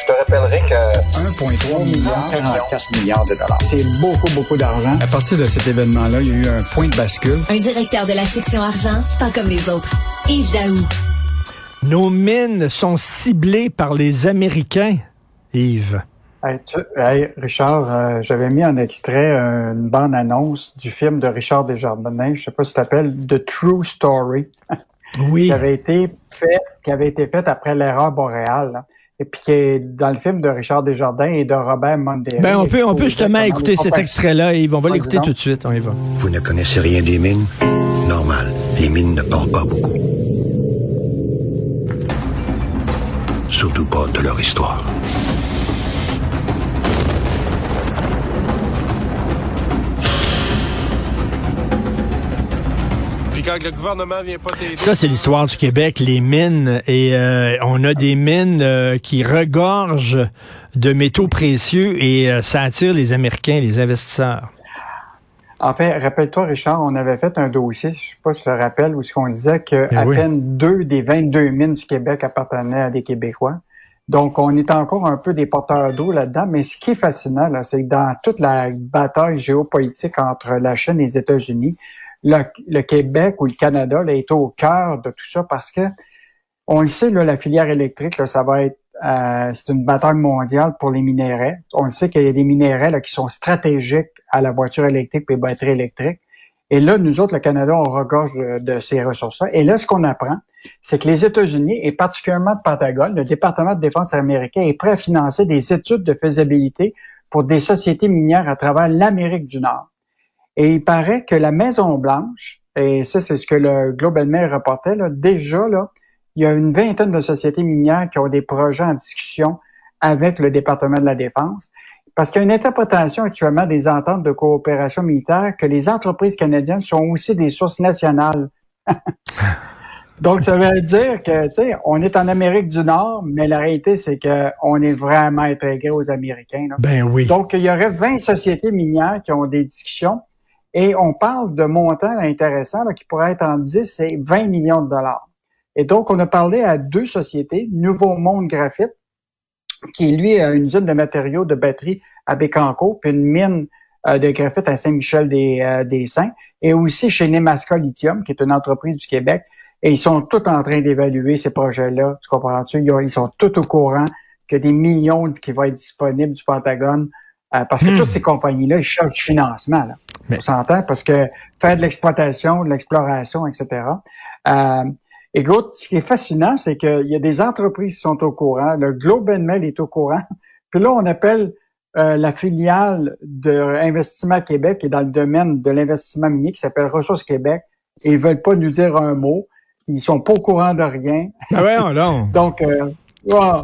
Je te rappellerai que 1,3 milliard, 44 milliards de dollars. c'est beaucoup, beaucoup d'argent. À partir de cet événement-là, il y a eu un point de bascule. Un directeur de la section argent, pas comme les autres. Yves Daou. Nos mines sont ciblées par les Américains, Yves. Hey, tu- hey, Richard, euh, j'avais mis en extrait euh, une bande-annonce du film de Richard Desjardins, je sais pas si tu t'appelles The True Story, Oui. qui avait été fait, qui avait été faite après l'erreur boréale. là. Et puis qui est dans le film de Richard Desjardins et de Robert Monderi. Ben, on peut, on peut justement écouter cet extrait-là, Yves. On va l'écouter tout de suite. On y va. Vous ne connaissez rien des mines? Normal, les mines ne parlent pas beaucoup. Surtout pas de leur histoire. Quand le gouvernement vient pas t'aider... Ça, c'est l'histoire du Québec, les mines. Et euh, on a des mines euh, qui regorgent de métaux précieux et euh, ça attire les Américains, les investisseurs. En fait, rappelle-toi, Richard, on avait fait un dossier, je sais pas si tu te rappelles, où ce qu'on disait que Ben oui. peine deux des 22 mines du Québec appartenaient à des Québécois. Donc, on est encore un peu des porteurs d'eau là-dedans. Mais ce qui est fascinant, c'est que dans toute la bataille géopolitique entre la Chine et les États-Unis, le, Québec ou le Canada là, est au cœur de tout ça parce que on le sait, là, la filière électrique, là, ça va être euh, c'est une bataille mondiale pour les minéraux. On le sait qu'il y a des minéraux qui sont stratégiques à la voiture électrique et aux batteries électriques. Et là, nous autres, le Canada, on regorge de, de ces ressources-là. Et là, ce qu'on apprend, c'est que les États-Unis, et particulièrement le Pentagone, le département de défense américain, est prêt à financer des études de faisabilité pour des sociétés minières à travers l'Amérique du Nord. Et il paraît que la Maison-Blanche, et ça, c'est ce que le Global Mail reportait, là, déjà, là, il y a une vingtaine de sociétés minières qui ont des projets en discussion avec le département de la Défense. Parce qu'il y a une interprétation actuellement des ententes de coopération militaire que les entreprises canadiennes sont aussi des sources nationales. Donc, ça veut dire que, tu sais, on est en Amérique du Nord, mais la réalité, c'est qu'on est vraiment intégré aux Américains. là. Ben oui. Donc, il y aurait 20 sociétés minières qui ont des discussions et on parle de montants intéressants qui pourraient être en 10 et 20 millions de dollars. Et donc, on a parlé à deux sociétés, Nouveau Monde Graphite, qui lui a une usine de matériaux de batterie à Bécancour, puis une mine euh, de graphite à Saint-Michel des, euh, et aussi chez Nemaska Lithium, qui est une entreprise du Québec. Et ils sont tous en train d'évaluer ces projets-là. Tu comprends-tu? Ils, ils sont tous au courant que des millions qui vont être disponibles du Pentagone, euh, parce que Hmm. toutes ces compagnies-là, ils cherchent du financement. Là. Mais- On s'entend? Parce que faire de l'exploitation, de l'exploration, etc. Euh, écoute, ce qui est fascinant, c'est qu'il y a des entreprises qui sont au courant. Le Globe and Mail est au courant. Puis là, on appelle euh, la filiale de Investissement Québec qui est dans le domaine de l'investissement minier qui s'appelle Ressources Québec. Et ils veulent pas nous dire un mot. Ils sont pas au courant de rien. Ben ouais, non. Donc, euh, ouais.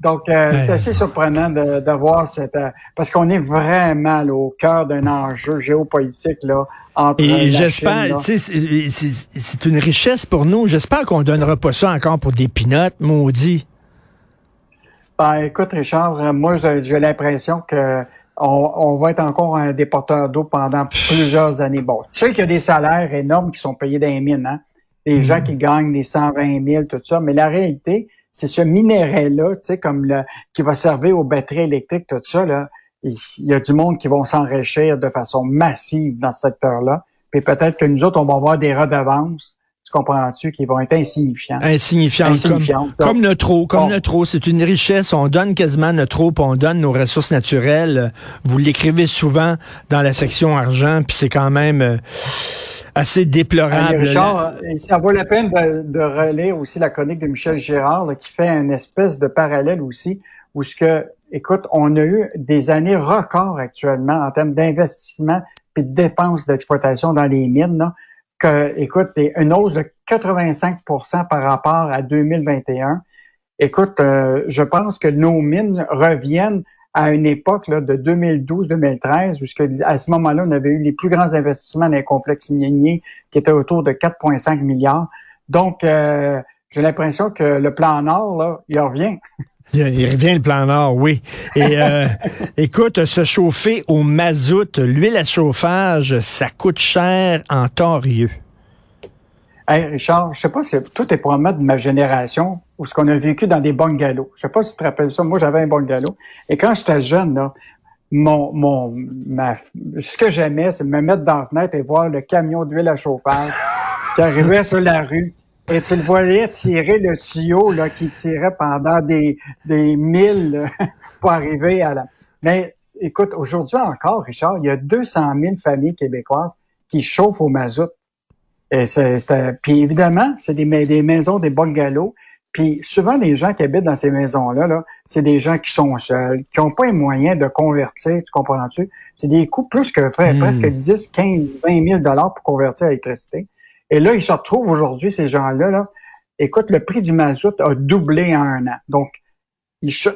Donc euh, Ouais. c'est assez surprenant de, de voir cette... euh, parce qu'on est vraiment là, au cœur d'un enjeu géopolitique là, entre Et j'espère, tu sais, c'est- une richesse pour nous. J'espère qu'on donnera pas ça encore pour des pinottes, maudit. Ben, écoute, Richard, moi, j'ai l'impression que on, on va être encore un déporteur d'eau pendant plusieurs années. Bon, tu sais qu'il y a des salaires énormes qui sont payés dans les mines, hein? Des gens qui gagnent des 120 000, tout ça. Mais la réalité, c'est ce minerai-là, tu sais, comme le, qui va servir aux batteries électriques, tout ça, là. Il y a du monde qui vont s'enrichir de façon massive dans ce secteur-là. Puis peut-être que nous autres, on va avoir des redevances, tu comprends-tu, qui vont être insignifiantes. Insignifiant. Comme, Insignifiantes. comme notre eau, comme Bon. notre eau. C'est une richesse. On donne quasiment notre eau, puis on donne nos ressources naturelles. Vous l'écrivez souvent dans la section argent, puis c'est quand même euh, assez déplorable. Hey, Richard, euh, ça vaut la peine de, de relire aussi la chronique de Michel Girard là, qui fait une espèce de parallèle aussi où ce que, écoute, on a eu des années records actuellement en termes d'investissement et de dépenses d'exploitation dans les mines. Là, que, écoute, une hausse de 85% par rapport à 2021. Écoute, euh, je pense que nos mines reviennent à une époque là, de 2012-2013, où ce que, à ce moment-là, on avait eu les plus grands investissements dans les complexes miniers qui étaient autour de 4,5 milliards. Donc, euh, j'ai l'impression que le plan Nord, là, il revient. Il revient le plan Nord, oui. Et euh, écoute, se chauffer au mazout, l'huile à chauffage, ça coûte cher en torieux. Hey, Richard, je sais pas si tout est probablement de ma génération ou ce qu'on a vécu dans des bungalows. Je sais pas si tu te rappelles ça. Moi, j'avais un bungalow. Et quand j'étais jeune, là, mon, mon, ma, ce que j'aimais, c'est me mettre dans la fenêtre et voir le camion d'huile à chauffage qui arrivait sur la rue. Et tu le voyais tirer le tuyau là, qui tirait pendant des, des milles pour arriver à la... Mais écoute, aujourd'hui encore, Richard, il y a 200 000 familles québécoises qui chauffent au mazout. Et c'est, puis évidemment, c'est des, des maisons, des bungalows. Puis souvent, les gens qui habitent dans ces maisons-là, -là, c'est des gens qui sont seuls, qui n'ont pas les moyens de convertir, tu comprends-tu? C'est des coûts plus que hmm. presque 10, 15, 20 000 dollars pour convertir à l'électricité. Et là, ils se retrouvent aujourd'hui, ces gens-là, là, écoute, le prix du mazout a doublé en un an. Donc,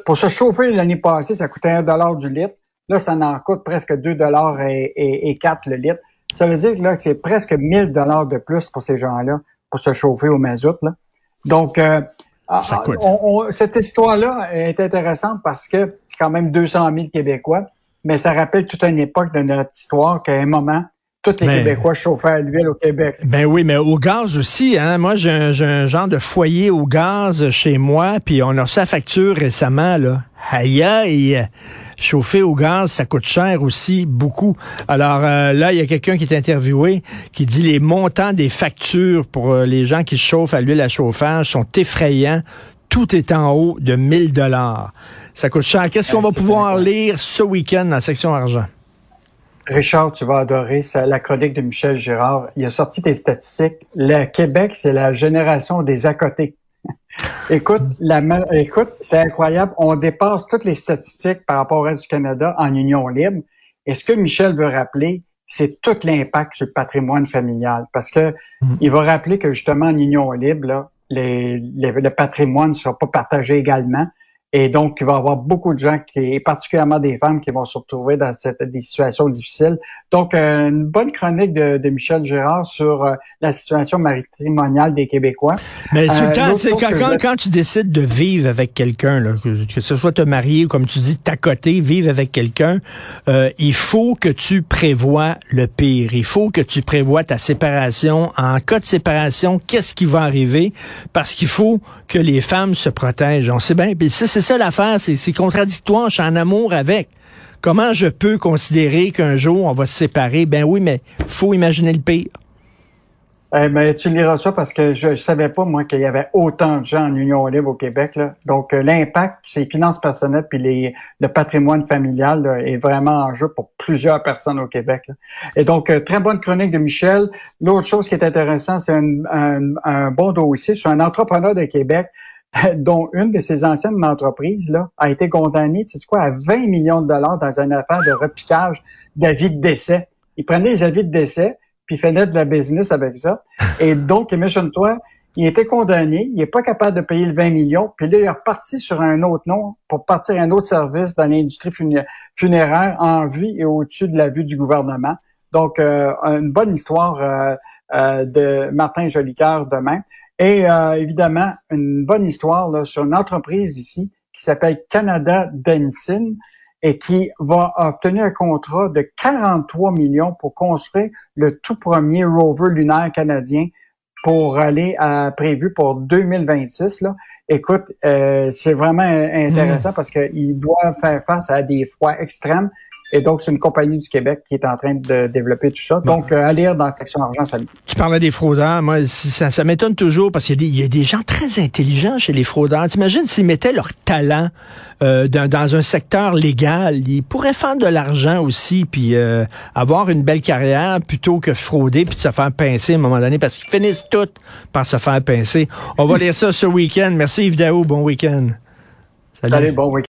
pour se chauffer l'année passée, ça coûtait un dollar du litre. Là, ça en coûte presque 2 dollars et, et, 4 le litre. Ça veut dire là, que c'est presque 1000 dollars de plus pour ces gens-là pour se chauffer au mazout. Là. Donc, euh, ah, cette histoire-là est intéressante parce que c'est quand même 200 000 Québécois, mais ça rappelle toute une époque de notre histoire qu'à un moment, tous les Québécois chauffaient à l'huile au Québec. Ben oui, mais au gaz aussi. Hein? Moi, j'ai un, genre de foyer au gaz chez moi, puis on a reçu la facture récemment. Là. Aïe, aïe, chauffer au gaz, ça coûte cher aussi, beaucoup. Alors euh, là, il y a quelqu'un qui est interviewé qui dit les montants des factures pour euh, les gens qui chauffent à l'huile à chauffage sont effrayants. Tout est en haut de 1000 dollars. Ça coûte cher. Qu'est-ce qu'on va pouvoir lire ce week-end dans la section argent? Richard, tu vas adorer ça, la chronique de Michel Girard. Il a sorti des statistiques. Le Québec, c'est la génération des à côté. écoute, la, écoute, c'est incroyable. On dépasse toutes les statistiques par rapport au reste du Canada en union libre. Et ce que Michel veut rappeler, c'est tout l'impact sur le patrimoine familial. Parce que mm. il va rappeler que justement en union libre, là, les, le patrimoine ne sera pas partagé également. Et donc, il va y avoir beaucoup de gens, qui, et particulièrement des femmes, qui vont se retrouver dans cette, des situations difficiles. Donc, euh, une bonne chronique de, de Michel Gérard sur euh, la situation matrimoniale des Québécois. Mais euh, quand, quand, tu décides de vivre avec quelqu'un, que, que, ce soit te marier ou comme tu dis, côté, vivre avec quelqu'un, il faut que tu prévois le pire. Il faut que tu prévois ta séparation. En cas de séparation, qu'est-ce qui va arriver? Parce qu'il faut que les femmes se protègent. On sait bien. Puis ça, c'est ça l'affaire. C'est contradictoire. Je suis en amour avec. Comment je peux considérer qu'un jour on va se séparer? Ben oui, mais faut imaginer le pire. Eh ben, tu liras ça parce que je ne savais pas, moi, qu'il y avait autant de gens en Union libre au Québec. Là. Donc, euh, l'impact sur les finances personnelles puis les, le patrimoine familial est vraiment en jeu pour plusieurs personnes au Québec. Et donc, euh, très bonne chronique de Michel. L'autre chose qui est intéressant, c'est un, un, un, bon dossier sur un entrepreneur de Québec dont une de ses anciennes entreprises là, a été condamnée, c'est quoi, à 20 millions de dollars dans une affaire de repiquage d'avis de décès. Il prenait les avis de décès, puis il faisait de la business avec ça. Et donc, imagine-toi, il était condamné, il n'est pas capable de payer le 20 millions, puis là, il est reparti sur un autre nom pour partir un autre service dans l'industrie funéraire en vue et au-dessus de la vue du gouvernement. Donc, euh, une bonne histoire euh, euh, de Martin Jolicoeur demain. Et euh, évidemment, une bonne histoire là, sur une entreprise ici qui s'appelle Canada Densin et qui va obtenir un contrat de 43 millions pour construire le tout premier rover lunaire canadien pour aller à, prévu pour 2026. Là. Écoute, euh, c'est vraiment intéressant mmh. parce qu'il doit faire face à des froids extrêmes et donc, c'est une compagnie du Québec qui est en train de développer tout ça. Donc, euh, à lire dans la section argent samedi. Tu parlais des fraudeurs. Moi, ça, ça m'étonne toujours parce qu'il y, a des gens très intelligents chez les fraudeurs. T'imagines s'ils mettaient leur talent euh, dans, un secteur légal, ils pourraient faire de l'argent aussi, puis euh, avoir une belle carrière plutôt que frauder puis de se faire pincer à un moment donné parce qu'ils finissent tout par se faire pincer. On va lire ça ce week-end. Merci Yves Daou. Bon week-end. Salut. Salut bon week-end.